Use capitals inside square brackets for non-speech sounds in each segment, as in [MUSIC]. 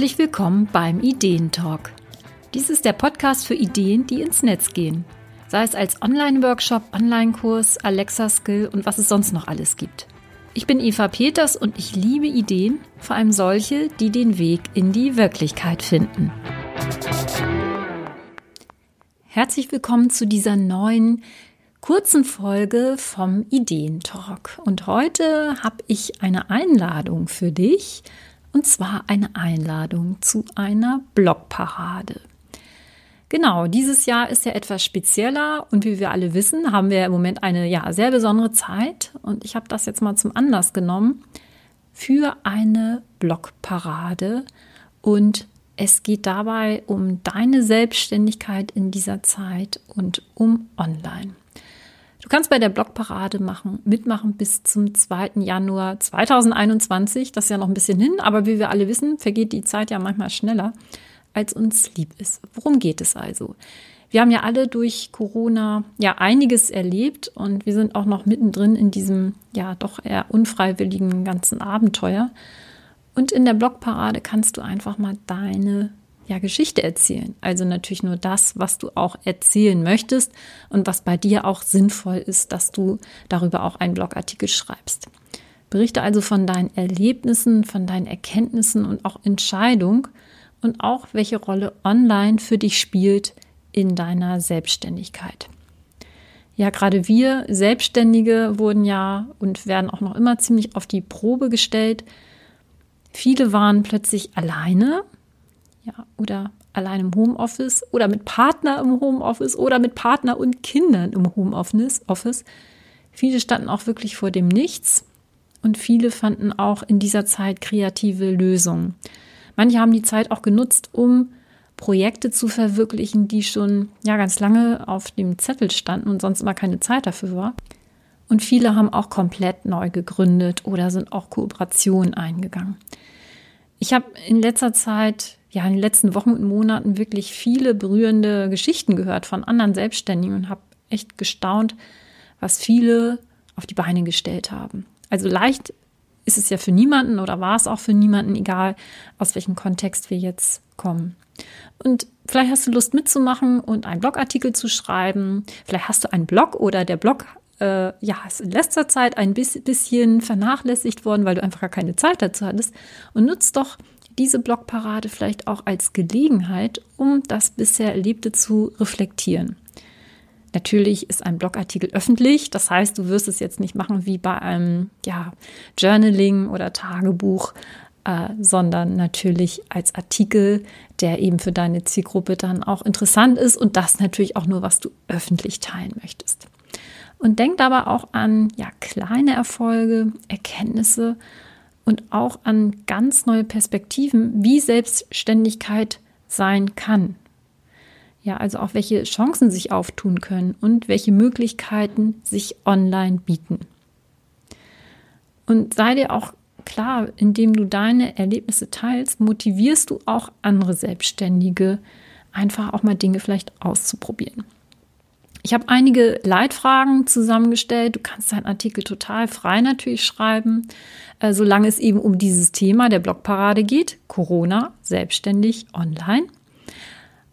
Herzlich willkommen beim Ideentalk. Dies ist der Podcast für Ideen, die ins Netz gehen. Sei es als Online-Workshop, Online-Kurs, Alexa-Skill und was es sonst noch alles gibt. Ich bin Eva Peters und ich liebe Ideen, vor allem solche, die den Weg in die Wirklichkeit finden. Herzlich willkommen zu dieser neuen kurzen Folge vom Ideentalk. Und heute habe ich eine Einladung für dich, und zwar eine Einladung zu einer Blogparade. Genau, dieses Jahr ist ja etwas spezieller und wie wir alle wissen, haben wir im Moment eine ja sehr besondere Zeit und ich habe das jetzt mal zum Anlass genommen für eine Blogparade und es geht dabei um deine Selbstständigkeit in dieser Zeit und um Online. Du kannst bei der Blogparade machen, mitmachen bis zum 2. Januar 2021. Das ist ja noch ein bisschen hin, aber wie wir alle wissen, vergeht die Zeit ja manchmal schneller, als uns lieb ist. Worum geht es also? Wir haben ja alle durch Corona ja einiges erlebt und wir sind auch noch mittendrin in diesem ja doch eher unfreiwilligen ganzen Abenteuer. Und in der Blogparade kannst du einfach mal deine ja, Geschichte erzählen. Also natürlich nur das, was du auch erzählen möchtest und was bei dir auch sinnvoll ist, dass du darüber auch einen Blogartikel schreibst. Berichte also von deinen Erlebnissen, von deinen Erkenntnissen und auch Entscheidungen und auch welche Rolle online für dich spielt in deiner Selbstständigkeit. Ja, gerade wir Selbstständige wurden ja und werden auch noch immer ziemlich auf die Probe gestellt. Viele waren plötzlich alleine ja, oder allein im Homeoffice oder mit Partner im Homeoffice oder mit Partner und Kindern im Homeoffice. Office. Viele standen auch wirklich vor dem Nichts und viele fanden auch in dieser Zeit kreative Lösungen. Manche haben die Zeit auch genutzt, um Projekte zu verwirklichen, die schon ja ganz lange auf dem Zettel standen und sonst immer keine Zeit dafür war. Und viele haben auch komplett neu gegründet oder sind auch Kooperationen eingegangen. Ich habe in letzter Zeit ja in den letzten Wochen und Monaten wirklich viele berührende Geschichten gehört von anderen Selbstständigen und habe echt gestaunt, was viele auf die Beine gestellt haben. Also leicht ist es ja für niemanden oder war es auch für niemanden, egal aus welchem Kontext wir jetzt kommen. Und vielleicht hast du Lust mitzumachen und einen Blogartikel zu schreiben. Vielleicht hast du einen Blog oder der Blog äh, ja, ist in letzter Zeit ein bisschen vernachlässigt worden, weil du einfach gar keine Zeit dazu hattest. Und nutzt doch diese Blogparade vielleicht auch als Gelegenheit, um das bisher Erlebte zu reflektieren. Natürlich ist ein Blogartikel öffentlich, das heißt, du wirst es jetzt nicht machen wie bei einem ja, Journaling oder Tagebuch, äh, sondern natürlich als Artikel, der eben für deine Zielgruppe dann auch interessant ist und das natürlich auch nur, was du öffentlich teilen möchtest. Und denk dabei auch an ja, kleine Erfolge, Erkenntnisse und auch an ganz neue Perspektiven, wie Selbstständigkeit sein kann. Ja, also auch welche Chancen sich auftun können und welche Möglichkeiten sich online bieten. Und sei dir auch klar, indem du deine Erlebnisse teilst, motivierst du auch andere Selbstständige, einfach auch mal Dinge vielleicht auszuprobieren. Ich habe einige Leitfragen zusammengestellt. Du kannst deinen Artikel total frei natürlich schreiben, äh, solange es eben um dieses Thema der Blogparade geht. Corona, selbstständig, online.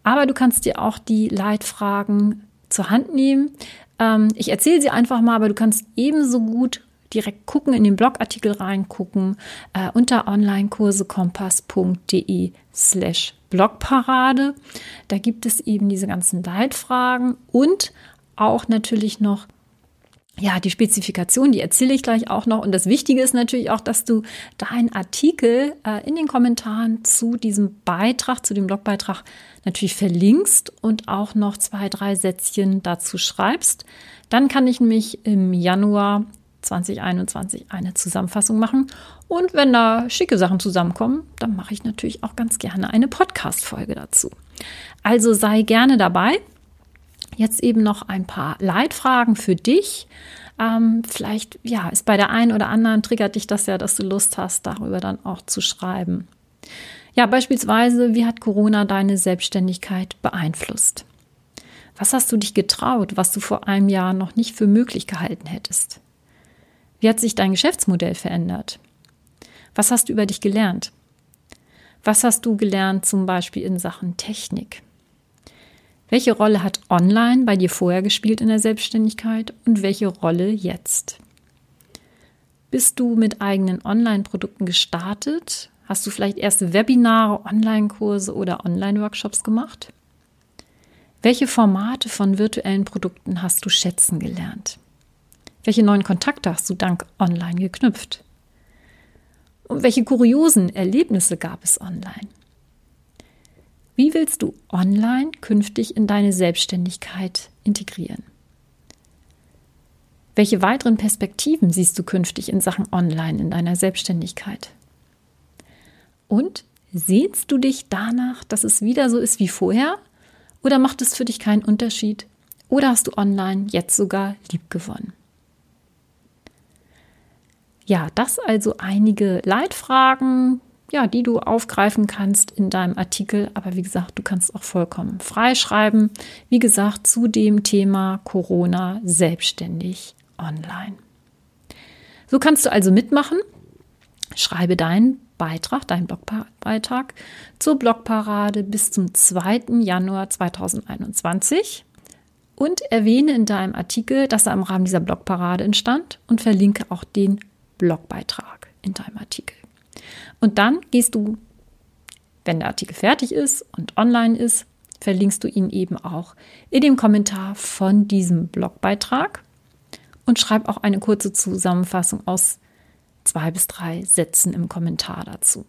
Aber du kannst dir auch die Leitfragen zur Hand nehmen. Ähm, ich erzähle sie einfach mal, aber du kannst ebenso gut direkt gucken, in den Blogartikel reingucken, äh, unter onlinekursekompass.de slash Blogparade. Da gibt es eben diese ganzen Leitfragen und auch natürlich noch ja, die Spezifikation, die erzähle ich gleich auch noch. Und das Wichtige ist natürlich auch, dass du deinen Artikel äh, in den Kommentaren zu diesem Beitrag, zu dem Blogbeitrag natürlich verlinkst und auch noch zwei, drei Sätzchen dazu schreibst. Dann kann ich nämlich im Januar 2021 eine Zusammenfassung machen. Und wenn da schicke Sachen zusammenkommen, dann mache ich natürlich auch ganz gerne eine Podcast-Folge dazu. Also sei gerne dabei. Jetzt eben noch ein paar Leitfragen für dich. Ähm, vielleicht, ja, ist bei der einen oder anderen triggert dich das ja, dass du Lust hast, darüber dann auch zu schreiben. Ja, beispielsweise, wie hat Corona deine Selbstständigkeit beeinflusst? Was hast du dich getraut, was du vor einem Jahr noch nicht für möglich gehalten hättest? Wie hat sich dein Geschäftsmodell verändert? Was hast du über dich gelernt? Was hast du gelernt zum Beispiel in Sachen Technik? Welche Rolle hat Online bei dir vorher gespielt in der Selbstständigkeit und welche Rolle jetzt? Bist du mit eigenen Online-Produkten gestartet? Hast du vielleicht erste Webinare, Online-Kurse oder Online-Workshops gemacht? Welche Formate von virtuellen Produkten hast du schätzen gelernt? Welche neuen Kontakte hast du dank Online geknüpft? Und welche kuriosen Erlebnisse gab es online? Wie willst du online künftig in deine Selbstständigkeit integrieren? Welche weiteren Perspektiven siehst du künftig in Sachen Online in deiner Selbstständigkeit? Und sehnst du dich danach, dass es wieder so ist wie vorher? Oder macht es für dich keinen Unterschied? Oder hast du online jetzt sogar lieb gewonnen? Ja, das also einige Leitfragen, ja, die du aufgreifen kannst in deinem Artikel. Aber wie gesagt, du kannst auch vollkommen freischreiben. Wie gesagt, zu dem Thema Corona selbstständig online. So kannst du also mitmachen. Schreibe deinen Beitrag, deinen Blogbeitrag zur Blogparade bis zum 2. Januar 2021 und erwähne in deinem Artikel, dass er im Rahmen dieser Blogparade entstand und verlinke auch den Blogbeitrag in deinem Artikel. Und dann gehst du, wenn der Artikel fertig ist und online ist, verlinkst du ihn eben auch in dem Kommentar von diesem Blogbeitrag und schreib auch eine kurze Zusammenfassung aus zwei bis drei Sätzen im Kommentar dazu.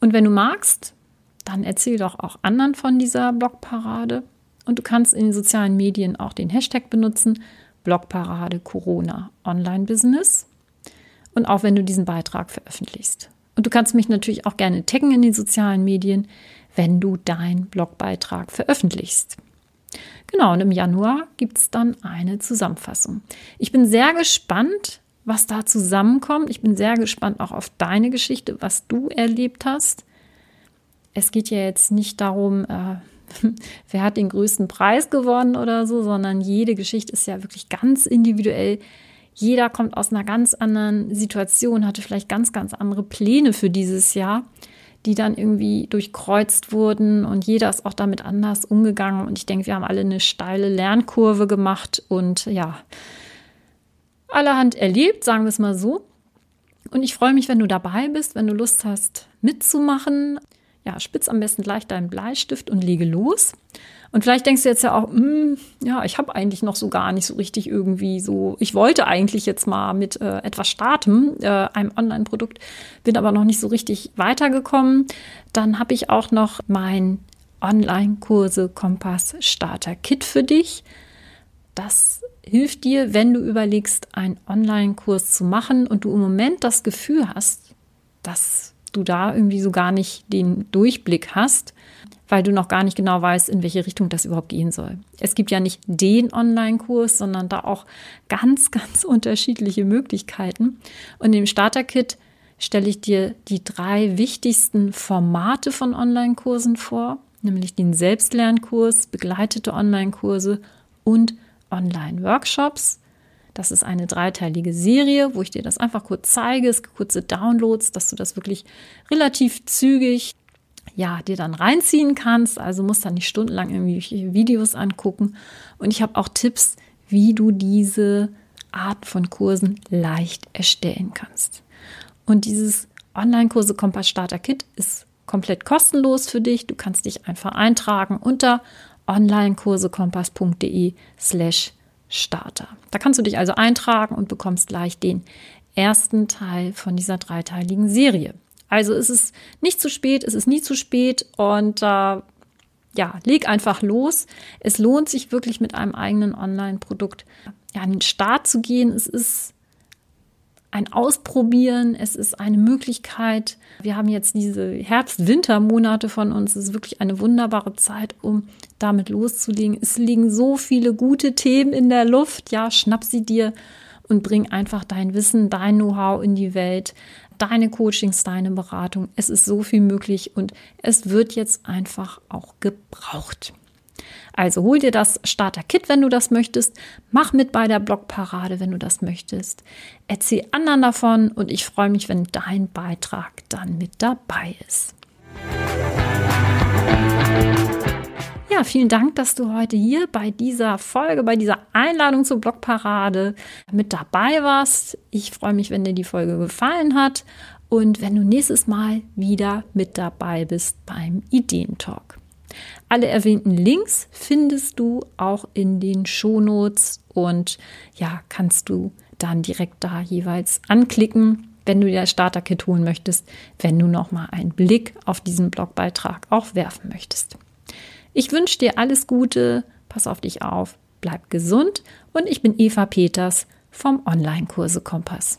Und wenn du magst, dann erzähl doch auch anderen von dieser Blogparade. Und du kannst in den sozialen Medien auch den Hashtag benutzen, Blogparade Corona Online Business. Und auch wenn du diesen Beitrag veröffentlichst. Und du kannst mich natürlich auch gerne taggen in den sozialen Medien, wenn du deinen Blogbeitrag veröffentlichst. Genau, und im Januar gibt es dann eine Zusammenfassung. Ich bin sehr gespannt, was da zusammenkommt. Ich bin sehr gespannt auch auf deine Geschichte, was du erlebt hast. Es geht ja jetzt nicht darum, äh, [LAUGHS] wer hat den größten Preis gewonnen oder so, sondern jede Geschichte ist ja wirklich ganz individuell. Jeder kommt aus einer ganz anderen Situation, hatte vielleicht ganz, ganz andere Pläne für dieses Jahr, die dann irgendwie durchkreuzt wurden und jeder ist auch damit anders umgegangen. Und ich denke, wir haben alle eine steile Lernkurve gemacht und ja, allerhand erlebt, sagen wir es mal so. Und ich freue mich, wenn du dabei bist, wenn du Lust hast, mitzumachen. Ja, spitz am besten gleich deinen Bleistift und lege los. Und vielleicht denkst du jetzt ja auch, hm, ja, ich habe eigentlich noch so gar nicht so richtig irgendwie so, ich wollte eigentlich jetzt mal mit äh, etwas starten, äh, einem Online-Produkt, bin aber noch nicht so richtig weitergekommen. Dann habe ich auch noch mein Online-Kurse Kompass Starter Kit für dich. Das hilft dir, wenn du überlegst, einen Online-Kurs zu machen und du im Moment das Gefühl hast, dass du da irgendwie so gar nicht den Durchblick hast, weil du noch gar nicht genau weißt, in welche Richtung das überhaupt gehen soll. Es gibt ja nicht den Online-Kurs, sondern da auch ganz, ganz [LAUGHS] unterschiedliche Möglichkeiten. Und im Starter-Kit stelle ich dir die drei wichtigsten Formate von Online-Kursen vor, nämlich den Selbstlernkurs, begleitete Online-Kurse und Online-Workshops. Das ist eine dreiteilige Serie, wo ich dir das einfach kurz zeige, es kurze Downloads, dass du das wirklich relativ zügig ja, dir dann reinziehen kannst. Also musst dann nicht stundenlang irgendwie Videos angucken. Und ich habe auch Tipps, wie du diese Art von Kursen leicht erstellen kannst. Und dieses Online-Kurse Kompass Starter Kit ist komplett kostenlos für dich. Du kannst dich einfach eintragen unter onlinekursekompass.de slash starter. Da kannst du dich also eintragen und bekommst gleich den ersten Teil von dieser dreiteiligen Serie. Also ist es nicht zu spät, es ist nie zu spät und äh, ja, leg einfach los. Es lohnt sich wirklich mit einem eigenen Online-Produkt ja, an den Start zu gehen. Es ist ein Ausprobieren, es ist eine Möglichkeit. Wir haben jetzt diese Herbst-Winter-Monate von uns. Es ist wirklich eine wunderbare Zeit, um damit loszulegen. Es liegen so viele gute Themen in der Luft. Ja, schnapp sie dir und bring einfach dein Wissen, dein Know-how in die Welt, deine Coachings, deine Beratung. Es ist so viel möglich und es wird jetzt einfach auch gebraucht. Also hol dir das Starter-Kit, wenn du das möchtest. Mach mit bei der Blogparade, wenn du das möchtest. Erzähl anderen davon und ich freue mich, wenn dein Beitrag dann mit dabei ist. Vielen Dank, dass du heute hier bei dieser Folge, bei dieser Einladung zur Blogparade mit dabei warst. Ich freue mich, wenn dir die Folge gefallen hat und wenn du nächstes Mal wieder mit dabei bist beim Ideentalk. Alle erwähnten Links findest du auch in den Shownotes und ja, kannst du dann direkt da jeweils anklicken, wenn du dir Starter-Kit holen möchtest, wenn du nochmal einen Blick auf diesen Blogbeitrag auch werfen möchtest. Ich wünsche dir alles Gute, pass auf dich auf, bleib gesund. Und ich bin Eva Peters vom Online-Kurse Kompass.